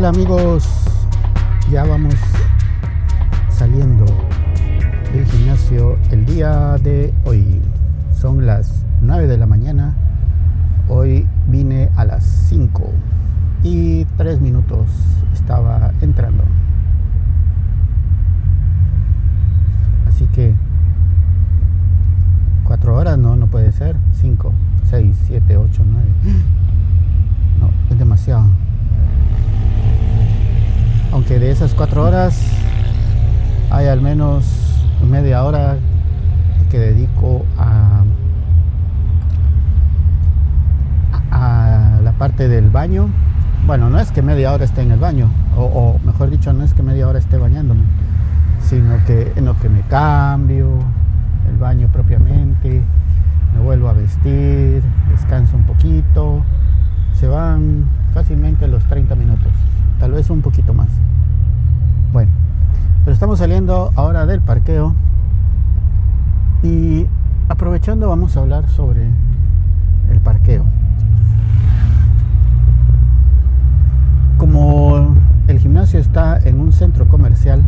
Hola amigos, ya vamos saliendo del gimnasio el día de hoy. Son las 9 de la mañana. Hoy vine a las 5 y 3 minutos estaba entrando. Así que 4 horas no, no puede ser. 5, 6, 7, 8, 9. No, es demasiado. Aunque de esas 4 horas hay al menos media hora que dedico a, a la parte del baño. Bueno, no es que media hora esté en el baño, o, o mejor dicho, no es que media hora esté bañándome, sino que en lo que me cambio, el baño propiamente, me vuelvo a vestir, descanso un poquito, se van fácilmente los 30 minutos, tal vez un poquito más. Pero estamos saliendo ahora del parqueo y aprovechando vamos a hablar sobre el parqueo. Como el gimnasio está en un centro comercial,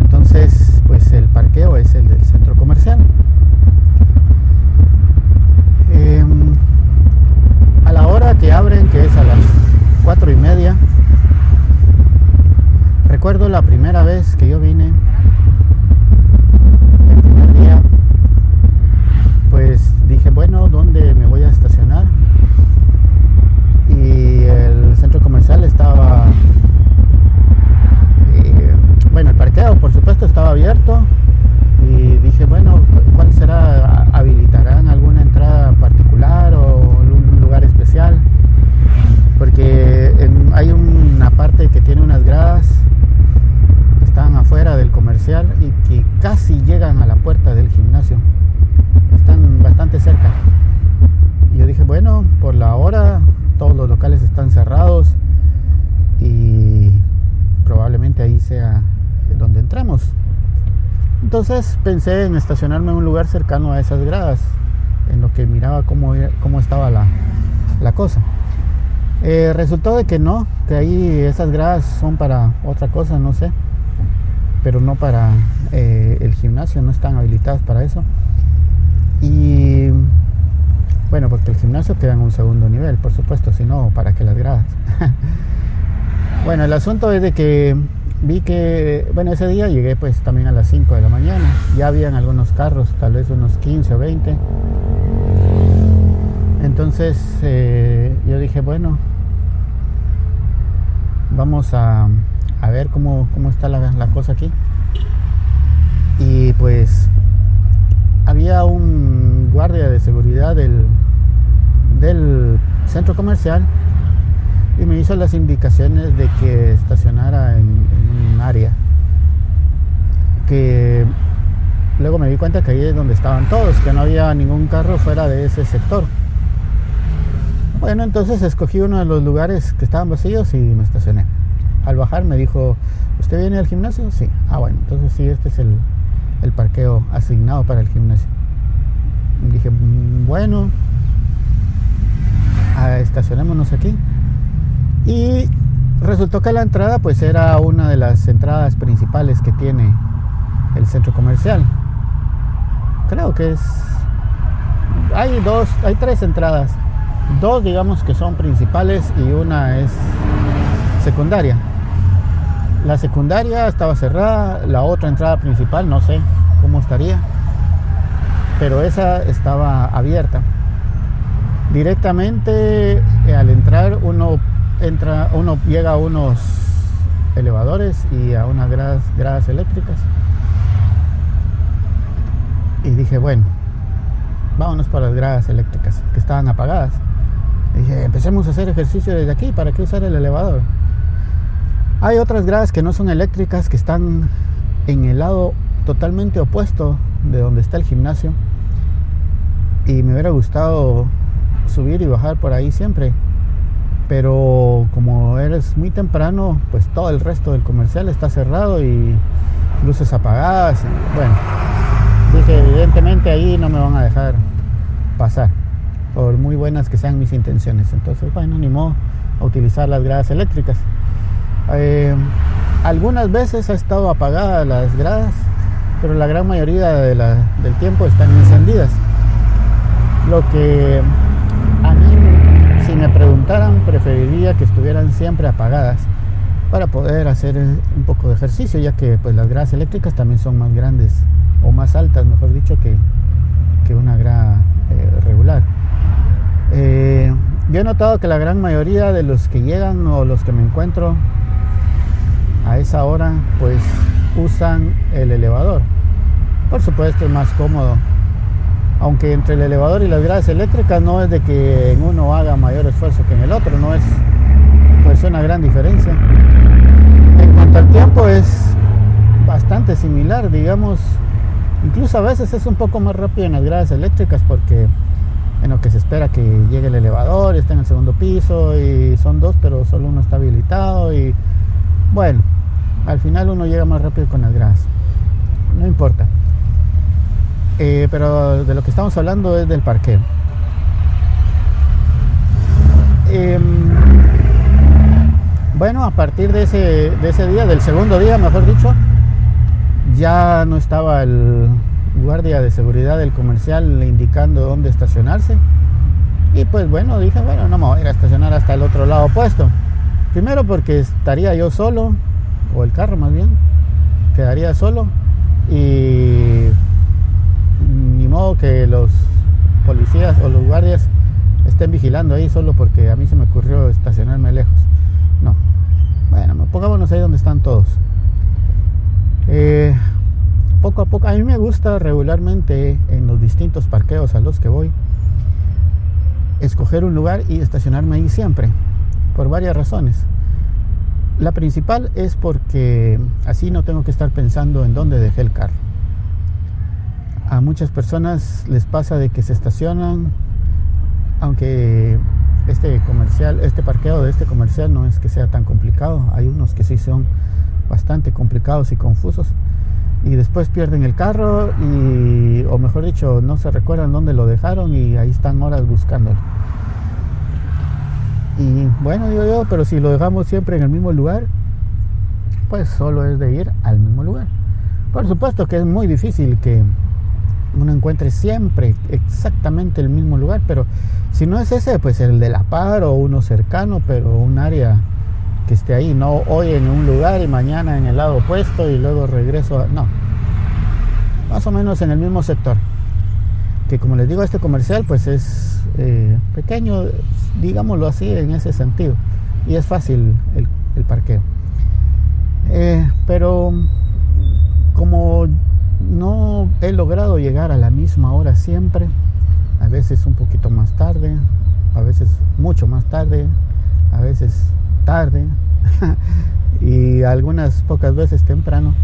entonces pues el parqueo es el del centro comercial. Eh, a la hora que abren, que es a las cuatro y media, recuerdo la primera vez que yo vine pues dije, bueno, ¿dónde me voy a estacionar? Y el centro comercial estaba, eh, bueno, el parqueo por supuesto estaba abierto y dije, bueno, ¿cuál será? ¿Habilitarán alguna entrada particular o un lugar especial? Porque en, hay una parte que tiene unas gradas que están afuera del comercial y que casi llegan a la puerta del gimnasio están bastante cerca. Y yo dije, bueno, por la hora todos los locales están cerrados y probablemente ahí sea donde entramos. Entonces pensé en estacionarme en un lugar cercano a esas gradas, en lo que miraba cómo, cómo estaba la, la cosa. Eh, resultó de que no, que ahí esas gradas son para otra cosa, no sé, pero no para eh, el gimnasio, no están habilitadas para eso. Y bueno, porque el gimnasio queda en un segundo nivel, por supuesto, si no, ¿para qué las gradas? bueno, el asunto es de que vi que, bueno, ese día llegué pues también a las 5 de la mañana, ya habían algunos carros, tal vez unos 15 o 20. Entonces eh, yo dije, bueno, vamos a, a ver cómo, cómo está la, cosa aquí. Y pues había un guardia de seguridad del, del centro comercial y me hizo las indicaciones de que estacionara en, en, un área que luego me di cuenta que ahí es donde estaban todos, que no había ningún carro fuera de ese sector. Bueno, entonces escogí uno de los lugares que estaban vacíos y me estacioné. Al bajar me dijo, ¿usted viene al gimnasio? Sí. Ah, bueno, entonces sí, este es el, el parqueo asignado para el gimnasio. Dije, bueno, estacionémonos aquí. Y resultó que la entrada pues era una de las entradas principales que tiene el centro comercial. Creo que es... Hay dos, hay tres entradas. Dos digamos que son principales y una es secundaria. La secundaria estaba cerrada, la otra entrada principal no sé cómo estaría, pero esa estaba abierta. Directamente eh, al entrar uno entra, uno llega a unos elevadores y a unas gradas, gradas eléctricas. Y dije, bueno, vámonos para las gradas eléctricas que estaban apagadas. dije, empecemos a hacer ejercicio desde aquí, ¿para qué usar el elevador? Hay otras gradas que no son eléctricas, que están en el lado totalmente opuesto de donde está el gimnasio. Y me hubiera gustado subir y bajar por ahí siempre. Pero como eres muy temprano, pues todo el resto del comercial está cerrado y luces apagadas. bueno, dije, evidentemente ahí no me van a dejar pasar, por muy buenas que sean mis intenciones. Entonces, bueno, ni a utilizar las gradas eléctricas. Eh, algunas veces ha estado apagadas las gradas, pero la gran mayoría del tiempo están encendidas. Lo que a mí, si me preguntaran, preferiría que estuvieran siempre apagadas para poder hacer un poco de ejercicio, ya que pues las gradas eléctricas también son más grandes o más altas, mejor dicho, que, una grada eh, regular. Eh, yo he notado que la gran mayoría de los que llegan o los que me encuentro a esa hora, pues usan el elevador. Por supuesto es más cómodo. Aunque entre el elevador y las gradas eléctricas no es de que en uno haga mayor esfuerzo que en el otro, no es pues una gran diferencia. En cuanto al tiempo es bastante similar, digamos, incluso a veces es un poco más rápido en las gradas eléctricas porque en lo que se espera que llegue el elevador, está en el segundo piso y son dos, pero solo uno está habilitado y bueno, al final uno llega más rápido con las gradas. No importa. Eh, pero de lo que estamos hablando es del parqueo. Em, bueno, a partir de ese, de ese día, del segundo día, mejor dicho, ya no estaba el, guardia de seguridad del comercial indicando dónde estacionarse. Y pues bueno, dije, bueno, no me voy a ir a estacionar hasta el otro lado opuesto. Primero porque estaría yo solo, o el carro más bien, quedaría solo. Y ni modo que los policías o los guardias estén vigilando ahí solo porque a mí se me ocurrió estacionarme lejos. No. Bueno, pongámonos ahí donde están todos. Eh, poco a poco, a mí me gusta regularmente en los distintos parqueos a los que voy, escoger un lugar y estacionarme ahí siempre, por varias razones. La principal es porque así no tengo que estar pensando en dónde dejé el carro. A muchas personas les pasa de que se estacionan, aunque este comercial, este parqueo de este comercial no es que sea tan complicado, hay unos que sí son bastante complicados y confusos y después pierden el carro y, o mejor dicho, no se recuerdan dónde lo dejaron y ahí están horas buscándolo. Y bueno, digo yo, pero si lo dejamos siempre en el mismo lugar, pues solo es de ir al mismo lugar. Por supuesto que es muy difícil que uno encuentre siempre exactamente el mismo lugar, pero si no es ese, pues el de la par o uno cercano, pero un área que esté ahí, no hoy en un lugar y mañana en el lado opuesto y luego regreso a... No, más o menos en el mismo sector. Que como les digo, este comercial pues es eh, pequeño, digámoslo así, en ese sentido. Y es fácil el, parqueo. Eh, pero como no he logrado llegar a la misma hora siempre, a veces un poquito más tarde, a veces mucho más tarde, a veces tarde y algunas pocas veces temprano.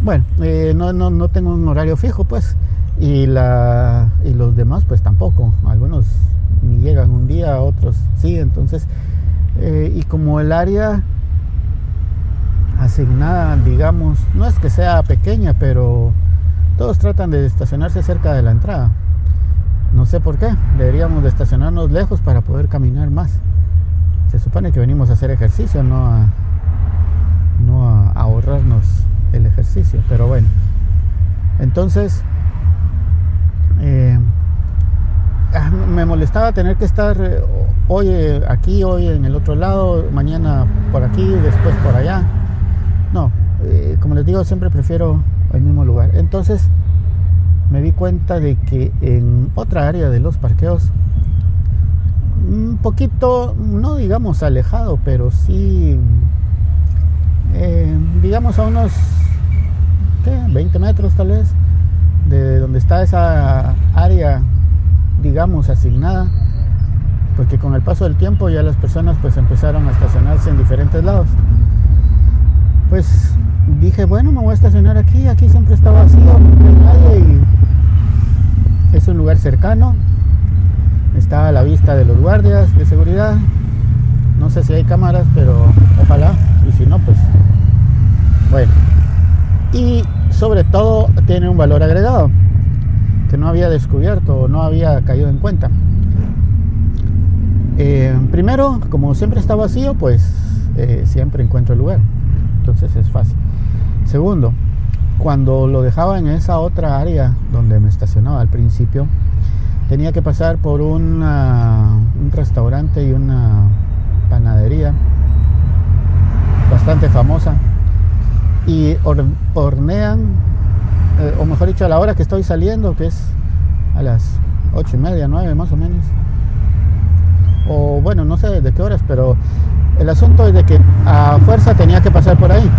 Bueno, eh, no, no, no, tengo un horario fijo, pues, y, la, y los demás, pues tampoco. Algunos ni llegan un día, otros sí, entonces, eh, y como el área asignada, digamos, no es que sea pequeña, pero todos tratan de estacionarse cerca de la entrada. No sé por qué, deberíamos de estacionarnos lejos para poder caminar más se supone que venimos a hacer ejercicio, no a, no a ahorrarnos el ejercicio, pero bueno. Entonces, eh, ah, me molestaba tener que estar eh, hoy eh, aquí, hoy en el otro lado, mañana por aquí, después por allá. No, como les digo, siempre prefiero el mismo lugar. Entonces, me di cuenta de que en otra área de los parqueos un poquito, no digamos alejado, pero sí, eh, digamos a unos 20 metros tal vez, de donde está esa área, digamos, asignada, porque con el paso del tiempo ya las personas pues empezaron a estacionarse en diferentes lados. Pues dije, bueno, me voy a estacionar aquí, aquí siempre está vacío, no hay nadie y es un lugar cercano, está a la vista de los guardias de seguridad. No sé si hay cámaras, pero ojalá. Y si no, pues bueno. Y sobre todo tiene un valor agregado que no había descubierto o no había caído en cuenta. Eh, primero, como siempre está vacío, pues eh, siempre encuentro el lugar. Entonces es fácil. Segundo, cuando lo dejaba en esa otra área donde me estacionaba al principio, tenía que pasar por un restaurante y una panadería bastante famosa y hornean, eh, o mejor dicho, a la hora que estoy saliendo, que es a las ocho y media, nueve más o menos, o bueno, no sé de qué horas, pero el asunto es de que a fuerza tenía que pasar por ahí,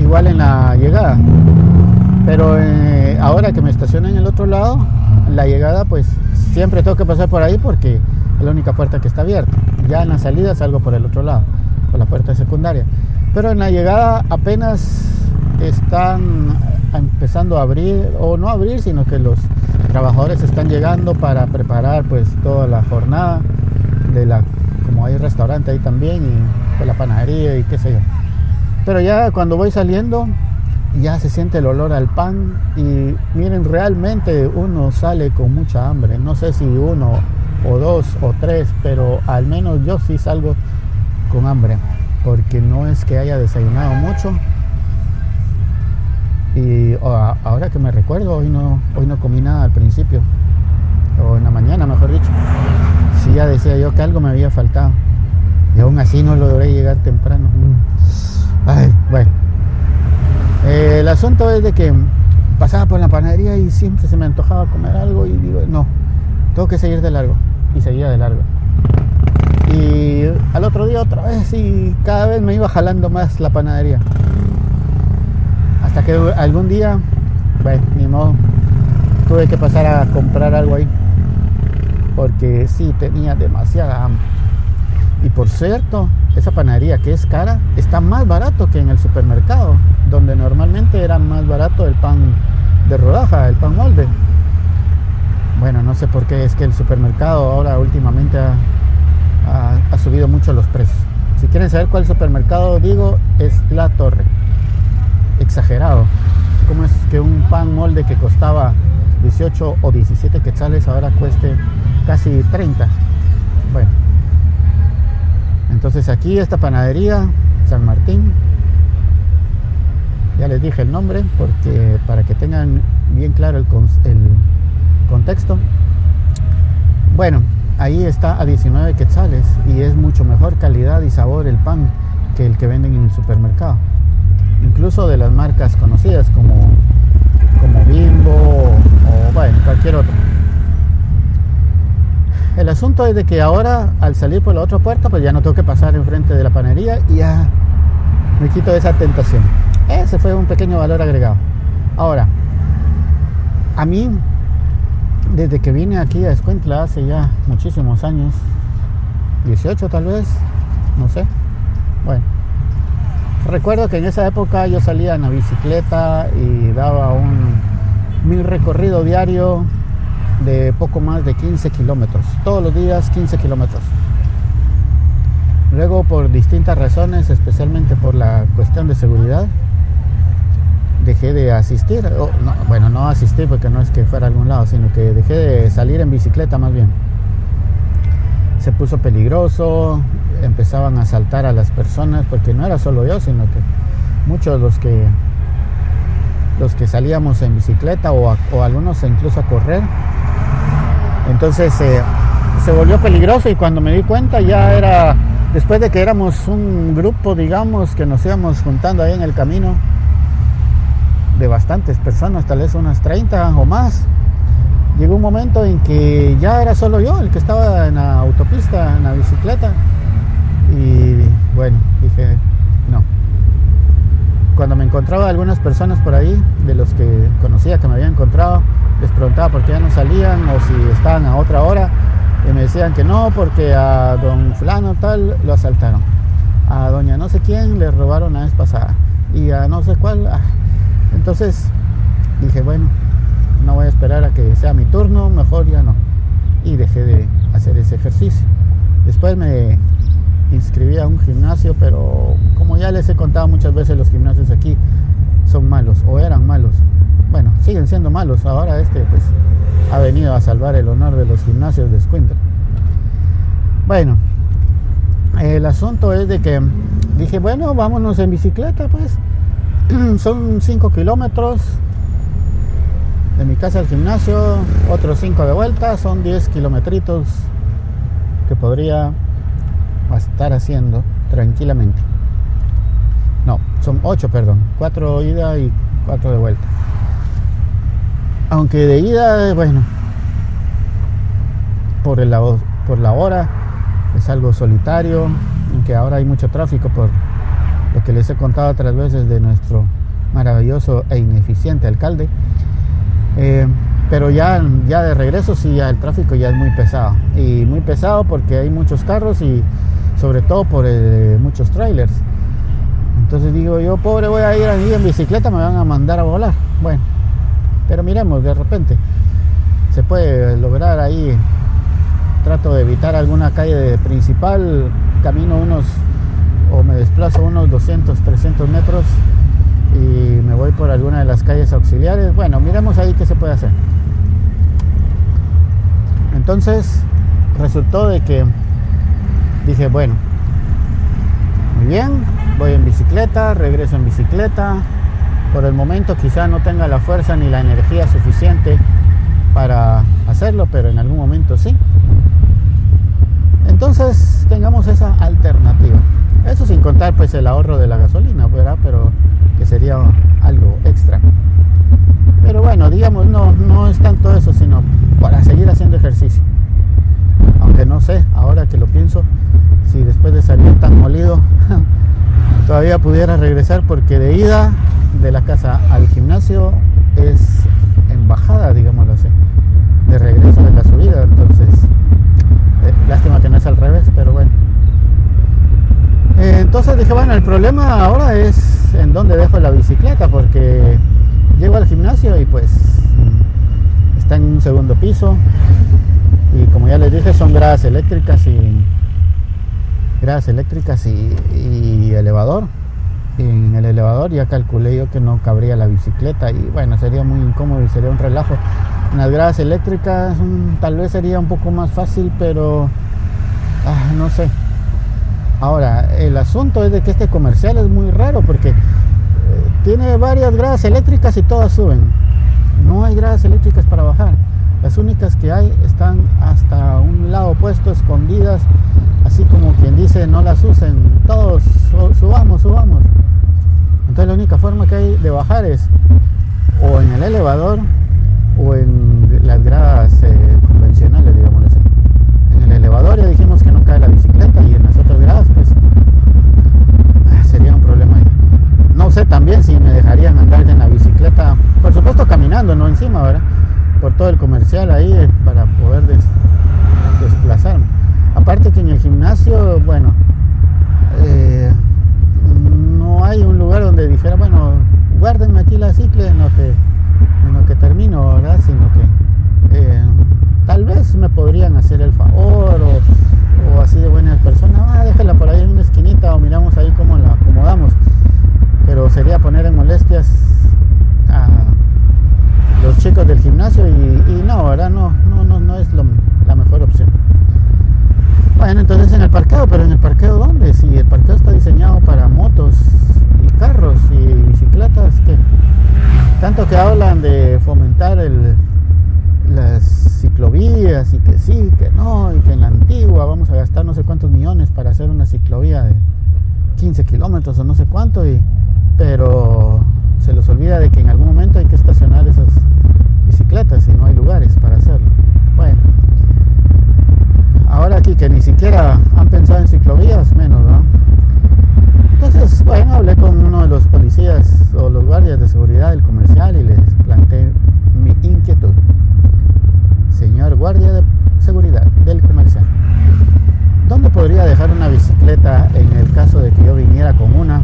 igual en la llegada, pero eh, ahora que me estacioné en el otro lado, la llegada pues siempre tengo que pasar por ahí porque es la única puerta que está abierta, ya en la salida salgo por el otro lado, por la puerta secundaria. Pero en la llegada apenas están empezando a abrir, o no abrir, sino que los trabajadores están llegando para preparar pues toda la jornada de la, como hay restaurante ahí también, y la panadería y qué sé yo. Pero ya cuando voy saliendo, ya se siente el olor al pan y miren, realmente uno sale con mucha hambre. No sé si uno o dos o tres, pero al menos yo sí salgo con hambre porque no es que haya desayunado mucho. Y ahora que me recuerdo, hoy no, hoy no comí nada al principio, o en la mañana, mejor dicho. Sí, ya decía yo que algo me había faltado. Y aún así no logré llegar temprano. Mm. Ay, bueno. Eh, el asunto es de que pasaba por la panadería y siempre se me antojaba comer algo y digo, no, tengo que seguir de largo. Y seguía de largo. Y al otro día otra vez y cada vez me iba jalando más la panadería. Hasta que algún día, bueno, ni modo, tuve que pasar a comprar algo ahí. Porque sí, tenía demasiada hambre. Y por cierto, esa panadería que es cara está más barato que en el supermercado, donde normalmente era más barato el pan de rodaja, el pan molde. Bueno, no sé por qué es que el supermercado ahora últimamente ha, ha, subido mucho los precios. Si quieren saber cuál supermercado digo, es La Torre. Exagerado. ¿Cómo es que un pan molde que costaba 18 o 17 quetzales ahora cueste casi 30? Bueno. Entonces aquí esta panadería, San Martín, ya les dije el nombre porque para que tengan bien claro el, el contexto. Bueno, ahí está a 19 quetzales y es mucho mejor calidad y sabor el pan que el que venden en el supermercado. Incluso de las marcas conocidas como, como Bimbo o, bueno, cualquier otro. El asunto es de que ahora al salir por la otra puerta pues ya no tengo que pasar enfrente de la panería y ya me quito esa tentación. Ese fue un pequeño valor agregado. Ahora, a mí desde que vine aquí a Escuintla hace ya muchísimos años, 18 tal vez, no sé. Bueno, recuerdo que en esa época yo salía en la bicicleta y daba un mi recorrido diario de poco más de 15 kilómetros, todos los días 15 kilómetros. Luego por distintas razones, especialmente por la cuestión de seguridad, dejé de asistir, bueno, no asistir porque no es que fuera a algún lado, sino que dejé de salir en bicicleta más bien. Se puso peligroso, empezaban a asaltar a las personas, porque no era solo yo, sino que muchos los que los que salíamos en bicicleta o, algunos incluso a correr. Entonces eh, se volvió peligroso y cuando me di cuenta ya era, después de que éramos un grupo, digamos, que nos íbamos juntando ahí en el camino, de bastantes personas, tal vez unas 30 o más. Llegó un momento en que ya era solo yo el que estaba en la autopista, en la bicicleta. Y bueno, dije, no. Cuando me encontraba algunas personas por ahí, de los que conocía que me había encontrado, les preguntaba por qué ya no salían o si estaban a otra hora. Y me decían que no, porque a don fulano tal lo asaltaron. A doña no sé quién le robaron la vez pasada. Y a no sé cuál, ah, entonces dije, bueno, no voy a esperar a que sea mi turno, mejor ya no. Y dejé de hacer ese ejercicio. Después me inscribí a un gimnasio, pero como ya les he contado muchas veces, los gimnasios aquí son malos o eran malos. Bueno, siguen siendo malos. Ahora este pues ha venido a salvar el honor de los gimnasios de Escuintla. Bueno, el asunto es de que dije, bueno, vámonos en bicicleta, pues. Son 5 kilómetros de mi casa al gimnasio, otros 5 de vuelta, son 10 kilometritos que podría estar haciendo tranquilamente. No, son 8, perdón, 4 ida y 4 de vuelta. Aunque de ida, bueno, por, el, por la hora es algo solitario, aunque ahora hay mucho tráfico por que les he contado otras veces de nuestro maravilloso e ineficiente alcalde. Eh, pero ya, ya de regreso sí, ya el tráfico ya es muy pesado. Y muy pesado porque hay muchos carros y sobre todo por eh, muchos trailers. Entonces digo yo, pobre, voy a ir ahí en bicicleta, me van a mandar a volar. Bueno, pero miremos, de repente se puede lograr ahí. Trato de evitar alguna calle principal, camino unos o me desplazo unos 200, 300 metros y me voy por alguna de las calles auxiliares. Bueno, miremos ahí qué se puede hacer. Entonces resultó de que dije, bueno, muy bien, voy en bicicleta, regreso en bicicleta. Por el momento quizá no tenga la fuerza ni la energía suficiente para hacerlo, pero en algún momento sí. Entonces tengamos esa alternativa. Eso sin contar pues el ahorro de la gasolina, ¿verdad? Pero que sería algo extra. Pero bueno, digamos, no, no es tanto eso, sino para seguir haciendo ejercicio. Aunque no sé, ahora que lo pienso, si después de salir tan molido, todavía pudiera regresar, porque de ida de la casa al gimnasio es en bajada, digámoslo así. De regreso de la subida, entonces, eh, lástima que no es al revés, pero bueno. Entonces dije, bueno, el problema ahora es en dónde dejo la bicicleta, porque llego al gimnasio y pues está en un segundo piso. Y como ya les dije, son gradas eléctricas y gradas eléctricas y, elevador. Y en el elevador ya calculé yo que no cabría la bicicleta y bueno, sería muy incómodo y sería un relajo. En las gradas eléctricas mm, tal vez sería un poco más fácil, pero ah, no sé, Ahora, el asunto es de que este comercial es muy raro porque eh, tiene varias gradas eléctricas y todas suben. No hay gradas eléctricas para bajar. Las únicas que hay están hasta un lado opuesto, escondidas, así como quien dice no las usen. Todos subamos, subamos. Entonces la única forma que hay de bajar es o en el elevador o en las gradas eh, convencionales, digamos el elevador ya dijimos que no cae la bicicleta y en las otras gradas pues ah, sería un problema No sé también si me dejarían andar en la bicicleta, por supuesto caminando, no encima, ¿verdad? Por todo el comercial ahí eh, para poder desplazarme. Aparte que en el gimnasio, bueno, eh, no hay un lugar donde dijera, bueno, guárdenme aquí la cicla en lo que, en lo que termino, ¿verdad? Sino que eh, tal vez me podrían hacer el favor o, así de buenas personas, ah, déjala por ahí en una esquinita o miramos ahí cómo la acomodamos. Pero sería poner en molestias a los chicos del gimnasio y, no, ¿verdad? No, no, no, no es la mejor opción. Bueno, entonces en el parqueo, pero en el parqueo ¿dónde? Si el parqueo está diseñado para motos y carros y bicicletas, que tanto que hablan de fomentar el, las ciclovías y que sí, que no, y que en la antigua vamos a gastar no sé cuántos millones para hacer una ciclovía de 15 kilómetros o no sé cuánto, y, pero se les olvida de que en algún momento hay que estacionar esas bicicletas y no hay lugares para hacerlo. Bueno, ahora aquí que ni siquiera han pensado en ciclovías, menos, ¿no? Entonces, bueno, hablé con uno de los policías o los guardias de seguridad del comercial y les planteé mi inquietud señor guardia de seguridad del comercial. ¿Dónde podría dejar una bicicleta en el caso de que yo viniera con una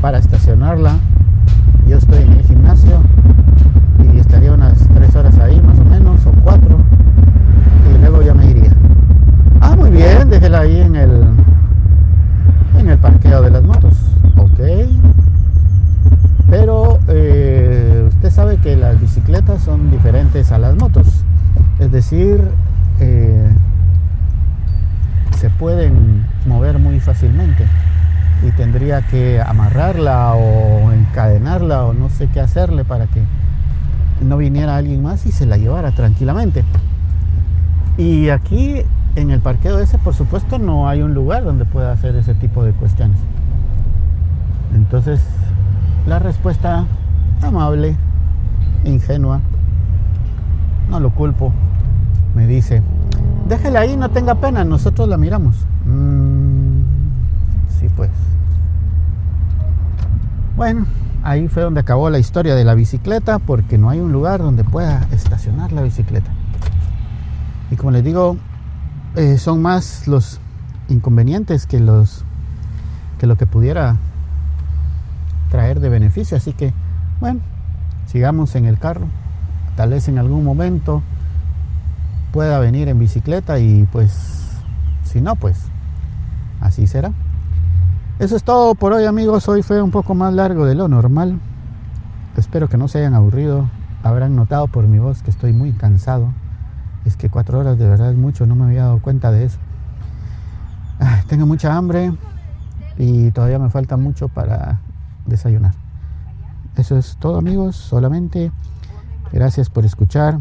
para estacionarla? Yo estoy en el gimnasio estaría unas tres horas ahí más o menos, o cuatro, y luego ya me iría. Ah, muy bien, déjela ahí en el, en el parqueo de las motos. Ok. Pero eh, usted sabe que las bicicletas son diferentes a las motos. Es decir, eh, se pueden mover muy fácilmente y tendría que amarrarla o encadenarla o no sé qué hacerle para que no viniera alguien más y se la llevara tranquilamente. Y aquí en el parqueo ese, por supuesto, no hay un lugar donde pueda hacer ese tipo de cuestiones. Entonces, la respuesta amable, ingenua, no lo culpo, me dice, déjela ahí, no tenga pena, nosotros la miramos. Mm, sí, pues. Bueno, ahí fue donde acabó la historia de la bicicleta, porque no hay un lugar donde pueda estacionar la bicicleta. Y como les digo, eh, son más los inconvenientes que los que lo que pudiera traer de beneficio. Así que, bueno, sigamos en el carro. Tal vez en algún momento pueda venir en bicicleta y pues, si no, pues así será. Eso es todo por hoy amigos. Hoy fue un poco más largo de lo normal. Espero que no se hayan aburrido. Habrán notado por mi voz que estoy muy cansado. Es que cuatro horas de verdad es mucho, no me había dado cuenta de eso. Tengo mucha hambre y todavía me falta mucho para desayunar. Eso es todo amigos, solamente gracias por escuchar.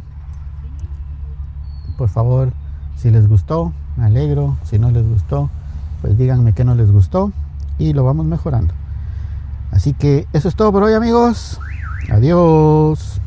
Por favor, si les gustó, me alegro. Si no les gustó, pues díganme que no les gustó y lo vamos mejorando. Así que eso es todo por hoy amigos. Adiós.